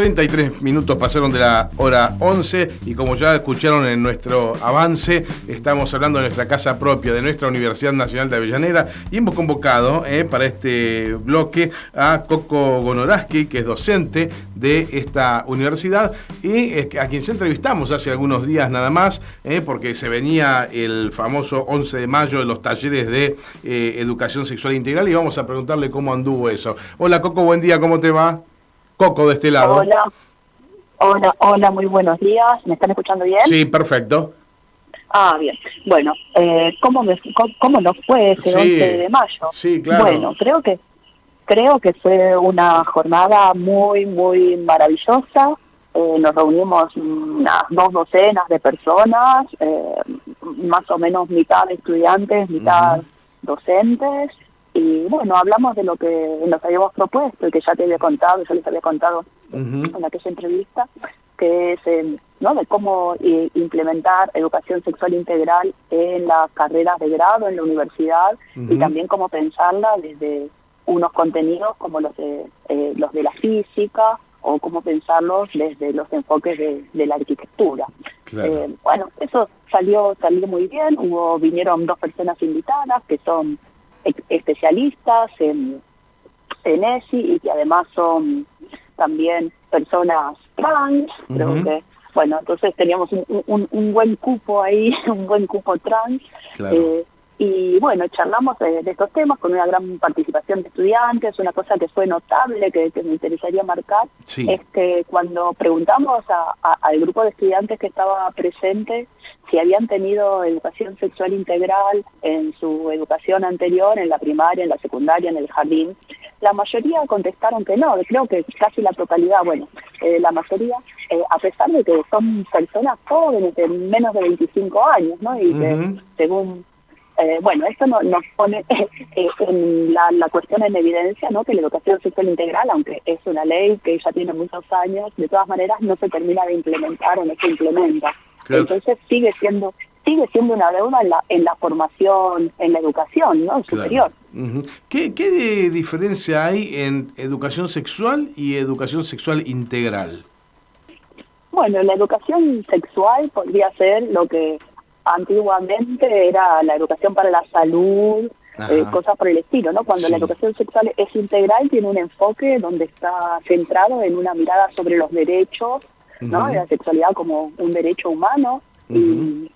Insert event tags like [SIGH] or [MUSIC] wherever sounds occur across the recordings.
33 minutos pasaron de la hora 11 y como ya escucharon en nuestro avance, estamos hablando de nuestra casa propia, de nuestra Universidad Nacional de Avellaneda y hemos convocado eh, para este bloque a Coco Gonoraski, que es docente de esta universidad y a quien ya entrevistamos hace algunos días nada más, eh, porque se venía el famoso 11 de mayo de los talleres de eh, educación sexual integral y vamos a preguntarle cómo anduvo eso. Hola Coco, buen día, ¿cómo te va? Coco de este lado. Hola, hola, hola, muy buenos días. ¿Me están escuchando bien? Sí, perfecto. Ah, bien. Bueno, eh, ¿cómo, me, cómo, nos fue ese 11 de mayo? Sí, claro. Bueno, creo que creo que fue una jornada muy, muy maravillosa. Eh, nos reunimos unas dos docenas de personas, eh, más o menos mitad estudiantes, mitad docentes. Y bueno, hablamos de lo que nos habíamos propuesto y que ya te había contado, yo les había contado en aquella entrevista, que es eh, ¿no? de cómo eh, implementar educación sexual integral en las carreras de grado en la universidad y también cómo pensarla desde unos contenidos como los de, eh, los de la física o cómo pensarlos desde los enfoques de, la arquitectura. bueno, eso salió salió muy bien, hubo vinieron dos personas invitadas que son especialistas en, en ESI y que además son también personas trans, creo que, bueno, entonces teníamos un, un, buen cupo ahí, [LAUGHS] un buen cupo trans. Eh, y bueno, charlamos de, estos temas con una gran participación de estudiantes. Una cosa que fue notable, que, me interesaría marcar, es que cuando preguntamos al grupo de estudiantes que estaba presente si habían tenido educación sexual integral en su educación anterior, en la primaria, en la secundaria, en el jardín, la mayoría contestaron que no, creo que casi la totalidad, bueno, eh, la mayoría, eh, a pesar de que son personas jóvenes de menos de 25 años, ¿no? Y que según eh, bueno, esto nos pone [LAUGHS] eh, en la, cuestión en evidencia, ¿no? Que la educación sexual integral, aunque es una ley que ya tiene muchos años, de todas maneras no se termina de implementar o no se implementa. Entonces sigue siendo sigue siendo una deuda en la, en la formación, en la educación ¿no? superior. ¿Qué, ¿Qué diferencia hay en educación sexual y educación sexual integral? Bueno, la educación sexual podría ser lo que antiguamente era la educación para la salud, eh, cosas por el estilo, ¿no? Cuando la educación sexual es integral, tiene un enfoque donde está centrado en una mirada sobre los derechos, ¿no? la sexualidad como un derecho humano y,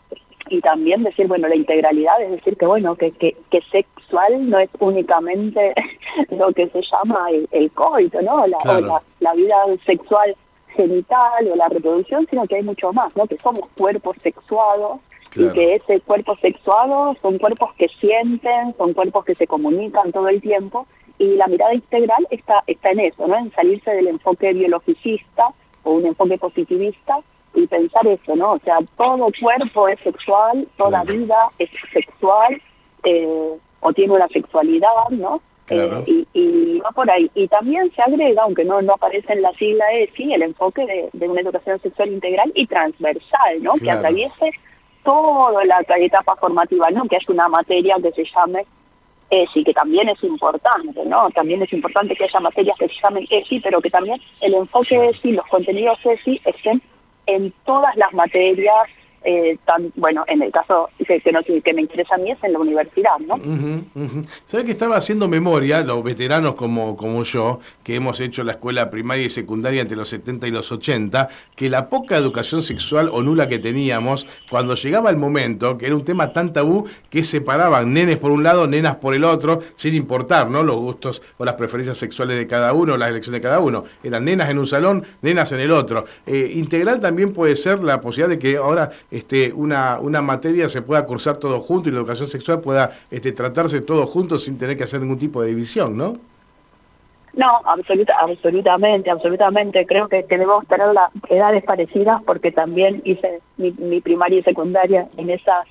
y, también decir, bueno, la integralidad, es decir, que bueno, que, que, que sexual no es únicamente [LAUGHS] lo que se llama el, coito, ¿no? La, la, la vida sexual genital o la reproducción, sino que hay mucho más, ¿no? Que somos cuerpos sexuados y que ese cuerpo sexuado son cuerpos que sienten, son cuerpos que se comunican todo el tiempo y la mirada integral está, está en eso, ¿no? En salirse del enfoque biologicista o un enfoque positivista y pensar eso, ¿no? O sea, todo cuerpo es sexual, toda vida es sexual eh, o tiene una sexualidad, ¿no? Eh, y, va por ahí. Y también se agrega, aunque no, no aparece en la sigla ESI, el enfoque de, una educación sexual integral y transversal, ¿no? Que atraviese toda la etapa formativa, ¿no? Que es una materia que se llame ESI, que también es importante, ¿no? También es importante que haya materias que se llamen ESI, pero que también el enfoque ESI, los contenidos ESI estén en todas las materias eh, tan, bueno, en el caso que, que, me interesa a mí es en la universidad, ¿no? ¿Sabes que estaba haciendo memoria, los veteranos como, como yo, que hemos hecho la escuela primaria y secundaria entre los 70 y los 80, que la poca educación sexual o nula que teníamos, cuando llegaba el momento, que era un tema tan tabú, que separaban nenes por un lado, nenas por el otro, sin importar, ¿no? Los gustos o las preferencias sexuales de cada uno, las elecciones de cada uno. Eran nenas en un salón, nenas en el otro. Eh, integral también puede ser la posibilidad de que ahora este, una, una materia se pueda cursar todo junto y la educación sexual pueda este, tratarse todo junto sin tener que hacer ningún tipo de división, ¿no? No, absoluta, absolutamente, absolutamente. Creo que, debemos tener las edades parecidas porque también hice mi, mi primaria y secundaria en esas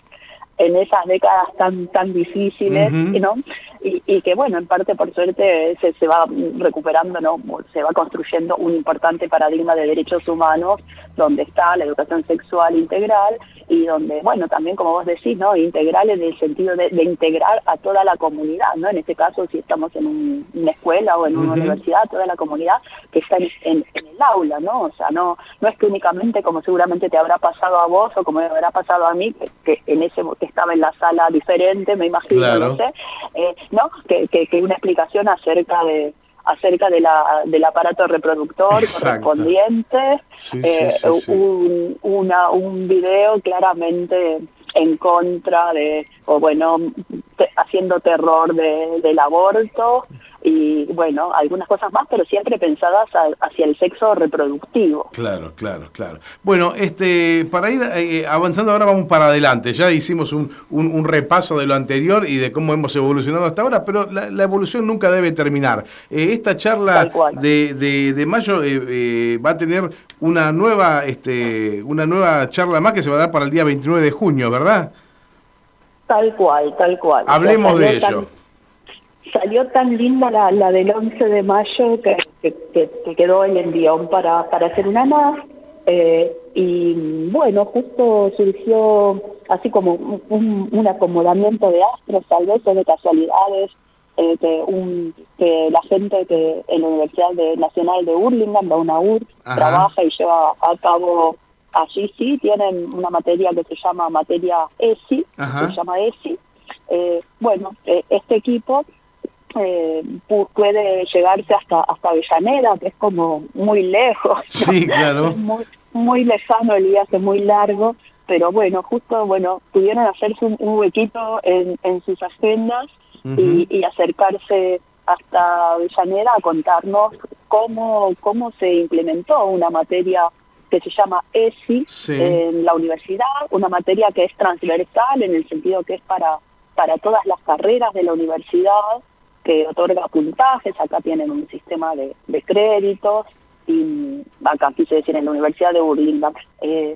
en esas décadas tan tan difíciles, ¿no? Y, que bueno, en parte por suerte se, se va recuperando, ¿no? se va construyendo un importante paradigma de derechos humanos donde está la educación sexual integral y donde, bueno, también como vos decís, ¿no? Integral en el sentido de, integrar a toda la comunidad, ¿no? En este caso, si estamos en una escuela o en una universidad, toda la comunidad que está en, el aula, ¿no? O sea, no, no es que únicamente como seguramente te habrá pasado a vos o como me habrá pasado a mí, que, en ese que estaba en la sala diferente, me imagino, no sé, eh, ¿no? Que, que, que una explicación acerca de acerca de la, del aparato reproductor correspondiente, eh, un, una, un video claramente en contra de, o bueno, haciendo terror de, del aborto, y bueno, algunas cosas más, pero siempre pensadas hacia el sexo reproductivo. Claro, claro, claro. Bueno, este, para ir eh, avanzando ahora vamos para adelante. Ya hicimos un, un, repaso de lo anterior y de cómo hemos evolucionado hasta ahora, pero la, evolución nunca debe terminar. Eh, esta charla de, de, de, mayo eh, va a tener una nueva, este, una nueva charla más que se va a dar para el día 29 de junio, ¿verdad? Tal cual, tal cual. Hablemos de ello salió tan linda la, la del 11 de mayo que, que, quedó el envión para, para hacer una más. Eh, y bueno, justo surgió así como un, un, acomodamiento de astros, tal vez, o de casualidades, eh, que, un, que la gente que en la Universidad de, Nacional de Hurlingham, la UNAUR, trabaja y lleva a cabo allí sí, tienen una materia que se llama materia ESI, se llama ESI. Eh, bueno, este equipo eh, puede llegarse hasta hasta Avellaneda, que es como muy lejos. Sí, [LAUGHS] claro. muy, muy lejano el viaje, muy largo, pero bueno, justo, bueno, pudieron hacerse un, huequito en, en, sus agendas y, acercarse hasta Avellaneda a contarnos cómo, cómo se implementó una materia que se llama ESI en la universidad, una materia que es transversal en el sentido que es para, para todas las carreras de la universidad, que otorga puntajes, acá tienen un sistema de, de créditos, y acá quise decir en la Universidad de Burlingame. Eh,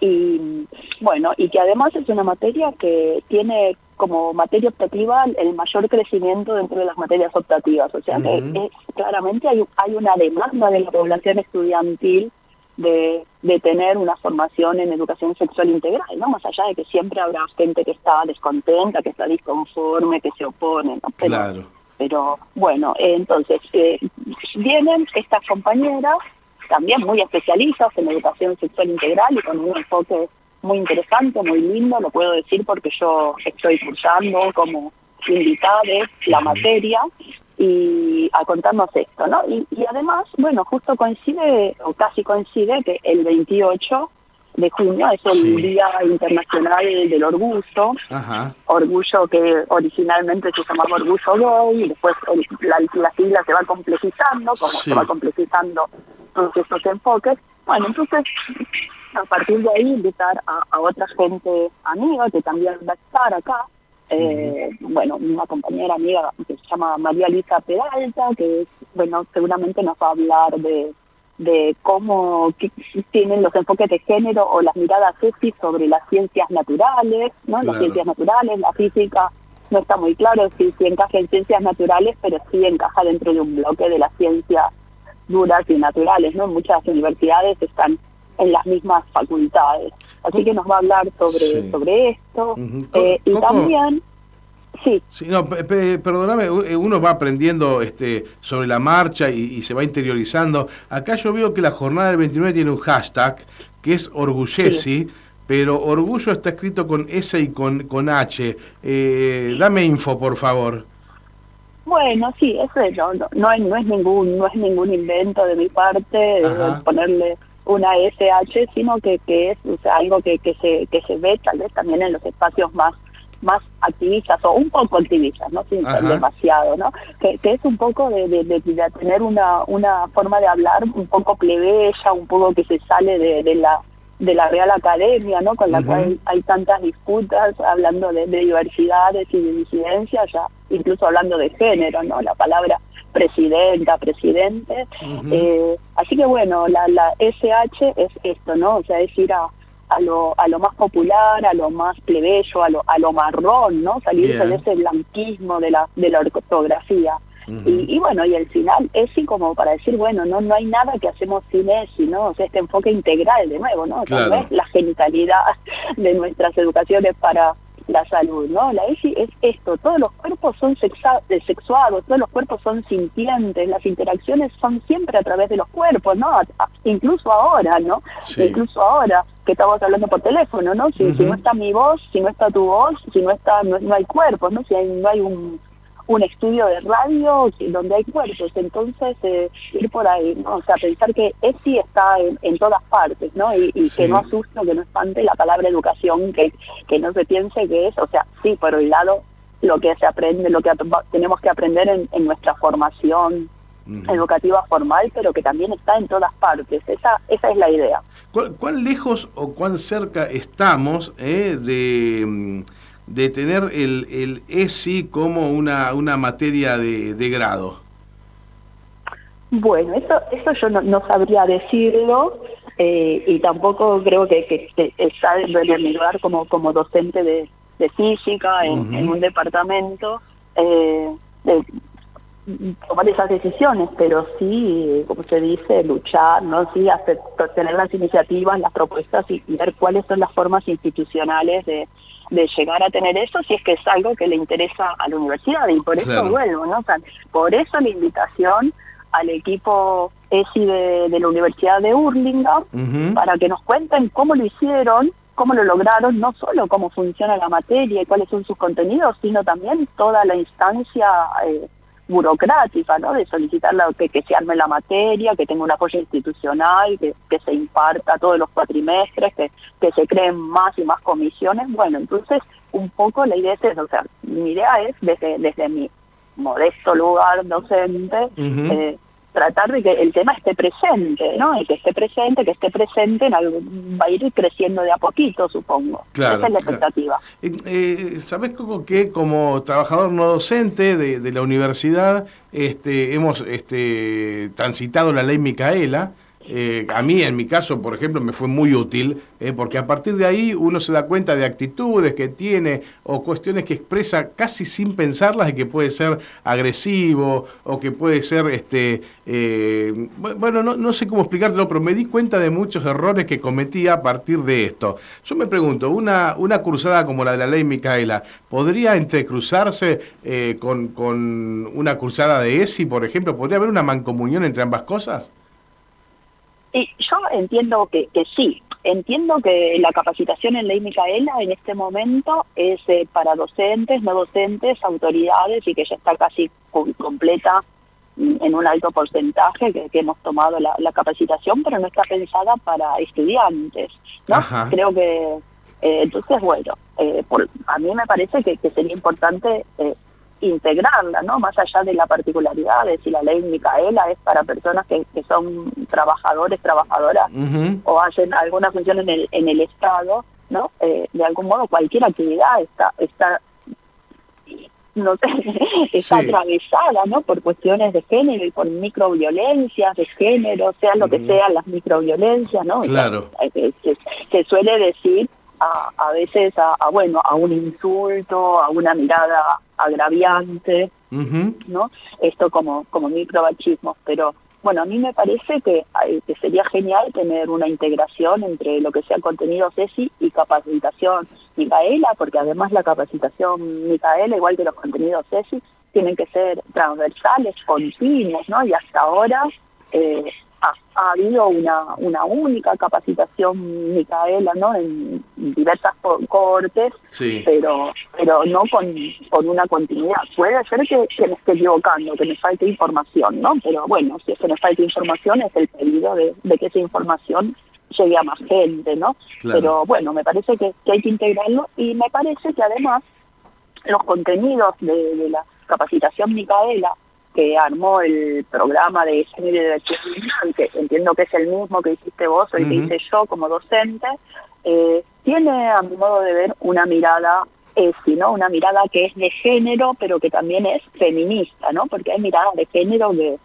y bueno, y que además es una materia que tiene como materia optativa el mayor crecimiento dentro de las materias optativas, o sea que claramente hay, hay una demanda de la población estudiantil de, de tener una formación en educación sexual integral, ¿no? Más allá de que siempre habrá gente que está descontenta, que está disconforme, que se opone, ¿no? Pero, claro. Pero bueno, entonces eh, vienen estas compañeras también muy especialistas en educación sexual integral y con un enfoque muy interesante, muy lindo, lo puedo decir porque yo estoy cursando como invitada la materia y a contarnos esto, ¿no? Y, además, bueno, justo coincide, o casi coincide, que el 28 de junio es el Día Internacional del Orgullo, orgullo que originalmente se llamaba Orgullo Gay, y después la, la sigla se va complejizando, como se va complejizando todos estos enfoques. Bueno, entonces, a partir de ahí, invitar a, a otra gente amiga que también va a estar acá, eh, bueno, una compañera amiga que se llama María Luisa Peralta, que bueno, seguramente nos va a hablar de, de cómo tienen los enfoques de género o las miradas ESI sobre las ciencias naturales, ¿no? Las ciencias naturales, la física, no está muy claro si, si encaja en ciencias naturales, pero sí encaja dentro de un bloque de las ciencias duras y naturales, ¿no? Muchas universidades están en las mismas facultades. Así que nos va a hablar sobre, sobre esto. Eh, y también... Sí. sí no, perdóname, eh, uno va aprendiendo este, sobre la marcha y, se va interiorizando. Acá yo veo que la jornada del 29 tiene un hashtag que es Orgullesi, pero orgullo está escrito con S y con, con H. Eh, dame info, por favor. Bueno, sí, eso es, no, no, es, no es ningún no es ningún invento de mi parte ponerle una SH, sino que, que es algo que, que, se, que se ve tal vez también en los espacios más más activistas o un poco activistas, no sin ser demasiado, ¿no? Que, que, es un poco de, de, tener una, una forma de hablar un poco plebeya, un poco que se sale de, de la de la Real Academia, ¿no? Con la cual hay tantas disputas hablando de, diversidades y de disidencias, ya incluso hablando de género, ¿no? La palabra presidenta, presidente. eh, así que bueno, la, la SH es esto, ¿no? O sea, es ir a, a lo, a lo más popular, a lo más plebeyo, a lo, a lo marrón, ¿no? Salirse de ese blanquismo de la, de la ortografía. y, bueno, y al final ESI como para decir, bueno, no no hay nada que hacemos sin ESI, ¿no? O sea, este enfoque integral de nuevo, ¿no? Tal vez la genitalidad [LAUGHS] de nuestras educaciones para la salud, ¿no? La ESI es esto, todos los cuerpos son sexuados, todos los cuerpos son sintientes, las interacciones son siempre a través de los cuerpos, ¿no? Incluso ahora, ¿no? Incluso ahora que estamos hablando por teléfono, ¿no? Si, si no está mi voz, si no está tu voz, si no está, no, no hay cuerpos, ¿no? Si hay, no hay un un estudio de radio donde hay cuerpos, entonces eh, ir por ahí, ¿no? O sea, pensar que ESI está en, todas partes, ¿no? Y, que no asuste, que no espante la palabra educación, que, que no se piense que es, o sea, sí, por un lado, lo que se aprende, lo que tenemos que aprender en, nuestra formación educativa formal, pero que también está en todas partes. Esa, esa es la idea. ¿Cuán, lejos o cuán cerca estamos eh, de mm, de tener el, el ESI como una, una materia de, de grado? Bueno, eso, eso yo no, sabría decirlo eh, y tampoco creo que, que, está en mi lugar como, como docente de, de física en, un departamento eh, de tomar esas decisiones, pero sí, como se dice, luchar, no sí, hacer, tener las iniciativas, las propuestas y ver cuáles son las formas institucionales de, de llegar a tener eso si es que es algo que le interesa a la universidad. Y por eso vuelvo, ¿no? por eso la invitación al equipo ESI de, la Universidad de Hurlingham para que nos cuenten cómo lo hicieron, cómo lo lograron, no solo cómo funciona la materia y cuáles son sus contenidos, sino también toda la instancia eh, burocrática, ¿no? De solicitar que, que se arme la materia, que tenga un apoyo institucional, que, que se imparta todos los cuatrimestres, que, que se creen más y más comisiones. Bueno, entonces un poco la idea es eso, o sea, mi idea es desde, desde mi modesto lugar docente, eh, tratar de que el tema esté presente, ¿no? Y que esté presente, que esté presente, en va a ir creciendo de a poquito, supongo. Esa es la expectativa. Eh, eh, ¿Sabes cómo que como trabajador no docente de, de la universidad este, hemos este, transitado la ley Micaela? Eh, a mí, en mi caso, por ejemplo, me fue muy útil, eh, porque a partir de ahí uno se da cuenta de actitudes que tiene o cuestiones que expresa casi sin pensarlas y que puede ser agresivo o que puede ser, este, eh, bueno, no, no, sé cómo explicártelo, pero me di cuenta de muchos errores que cometía a partir de esto. Yo me pregunto, una, una cruzada como la de la ley Micaela, ¿podría entrecruzarse con, con una cruzada de ESI, por ejemplo? ¿Podría haber una mancomunión entre ambas cosas? Y yo entiendo que, que sí, entiendo que la capacitación en ley Micaela en este momento es eh, para docentes, no docentes, autoridades y que ya está casi completa mm, en un alto porcentaje que, hemos tomado la, capacitación, pero no está pensada para estudiantes. ¿no? Creo que eh, entonces, bueno, eh, por, a mí me parece que, que sería importante eh, integrarla, ¿no? Más allá de la particularidad de si la ley Micaela es para personas que, que son trabajadores, trabajadoras o hacen alguna función en el, en el Estado, ¿no? Eh, de algún modo cualquier actividad está, está no sé, [LAUGHS] está atravesada, ¿no? Por cuestiones de género y por microviolencias de género, sea lo que sean las microviolencias, ¿no? Claro. Eh, se, se suele decir a, a veces a, bueno a un insulto, a una mirada agraviante, ¿no? Esto como como microbachismo, pero bueno, a mí me parece que, que, sería genial tener una integración entre lo que sea contenido CESI y capacitación Micaela, porque además la capacitación Micaela, igual que los contenidos CESI, tienen que ser transversales, continuos, ¿no? Y hasta ahora eh, ha, habido una, una única capacitación Micaela no en diversas cortes pero pero no con, con una continuidad. Puede ser que, me esté equivocando que me falte información no pero bueno si es que me falta información es el pedido de, que esa información llegue a más gente no pero bueno me parece que, hay que integrarlo y me parece que además los contenidos de, de la capacitación Micaela que armó el programa de género y diversidad, que entiendo que es el mismo que hiciste vos o el que hice yo como docente, eh, tiene a mi modo de ver una mirada ESI, ¿no? Una mirada que es de género, pero que también es feminista, ¿no? Porque hay miradas de género que,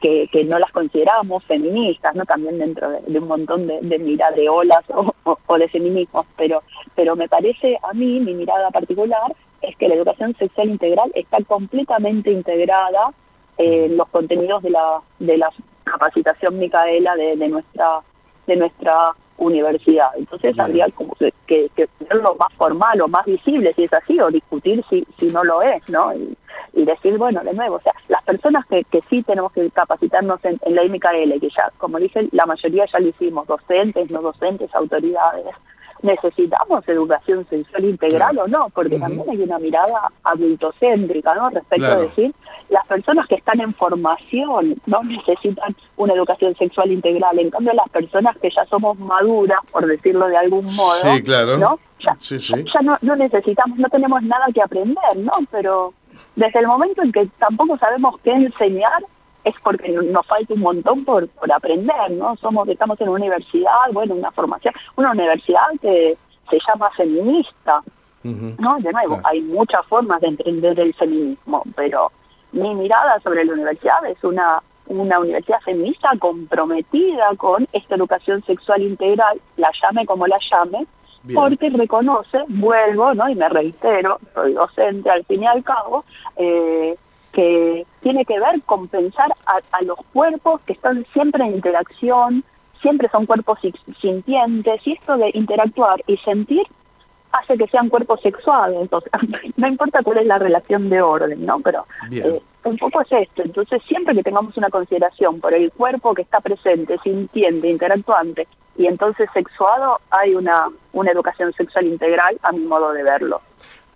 que, que, no las consideramos feministas, no también dentro de, un montón de, de miradas de olas o, de feminismos, pero, pero me parece a mí, mi mirada particular, es que la educación sexual integral está completamente integrada en los contenidos de la, de la capacitación Micaela de, de nuestra de nuestra universidad. Entonces habría como que, que, que lo más formal o más visible si es así o discutir si, si no lo es, ¿no? Y, decir, bueno, de nuevo, o sea, las personas que, que sí tenemos que capacitarnos en, en la IMKL, que ya, como dije, la mayoría ya lo hicimos, docentes, no docentes, autoridades, necesitamos educación sexual integral o no, porque también hay una mirada adultocéntrica, ¿no? Respecto a decir, las personas que están en formación no necesitan una educación sexual integral, en cambio las personas que ya somos maduras, por decirlo de algún modo, ¿no? Ya, ya no, no necesitamos, no tenemos nada que aprender, ¿no? Pero desde el momento en que tampoco sabemos qué enseñar, es porque nos falta un montón por, por aprender, ¿no? Somos, estamos en una universidad, bueno, una formación, una universidad que se llama feminista, ¿no? De nuevo, hay muchas formas de entender el feminismo, pero mi mirada sobre la universidad es una una universidad feminista comprometida con esta educación sexual integral, la llame como la llame, porque reconoce, vuelvo, ¿no? Y me reitero, soy docente al fin y al cabo, eh, que tiene que ver con pensar a, los cuerpos que están siempre en interacción, siempre son cuerpos sintientes, y esto de interactuar y sentir hace que sean cuerpos sexuales, entonces [LAUGHS] no importa cuál es la relación de orden, ¿no? Pero eh, un poco es esto, entonces siempre que tengamos una consideración por el cuerpo que está presente, sintiente, interactuante, y entonces sexuado, hay una, una educación sexual integral a mi modo de verlo.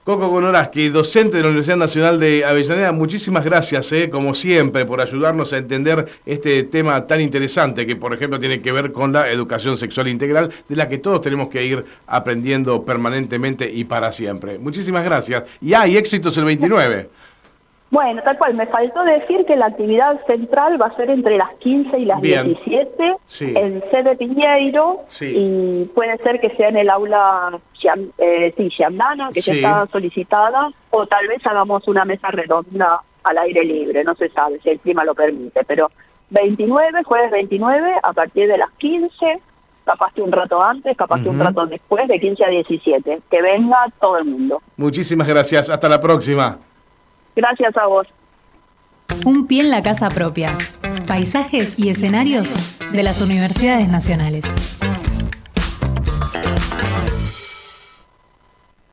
Coco Conoraski, docente de la Universidad Nacional de Avellaneda, muchísimas gracias, eh, como siempre, por ayudarnos a entender este tema tan interesante que, por ejemplo, tiene que ver con la educación sexual integral, de la que todos tenemos que ir aprendiendo permanentemente y para siempre. Muchísimas gracias. Y hay éxitos el 29. Bueno, tal cual, me faltó decir que la actividad central va a ser entre las 15 y las 17 en sede Piñeiro y puede ser que sea en el aula eh, sí, que ya está solicitada, o tal vez hagamos una mesa redonda al aire libre, no se sabe si el clima lo permite, pero 29, jueves 29, a partir de las 15, capaz que un rato antes, capaz que un rato después, de 15 a 17, que venga todo el mundo. Muchísimas gracias, hasta la próxima. Gracias a vos. Un pie en la casa propia. Paisajes y escenarios de las universidades nacionales.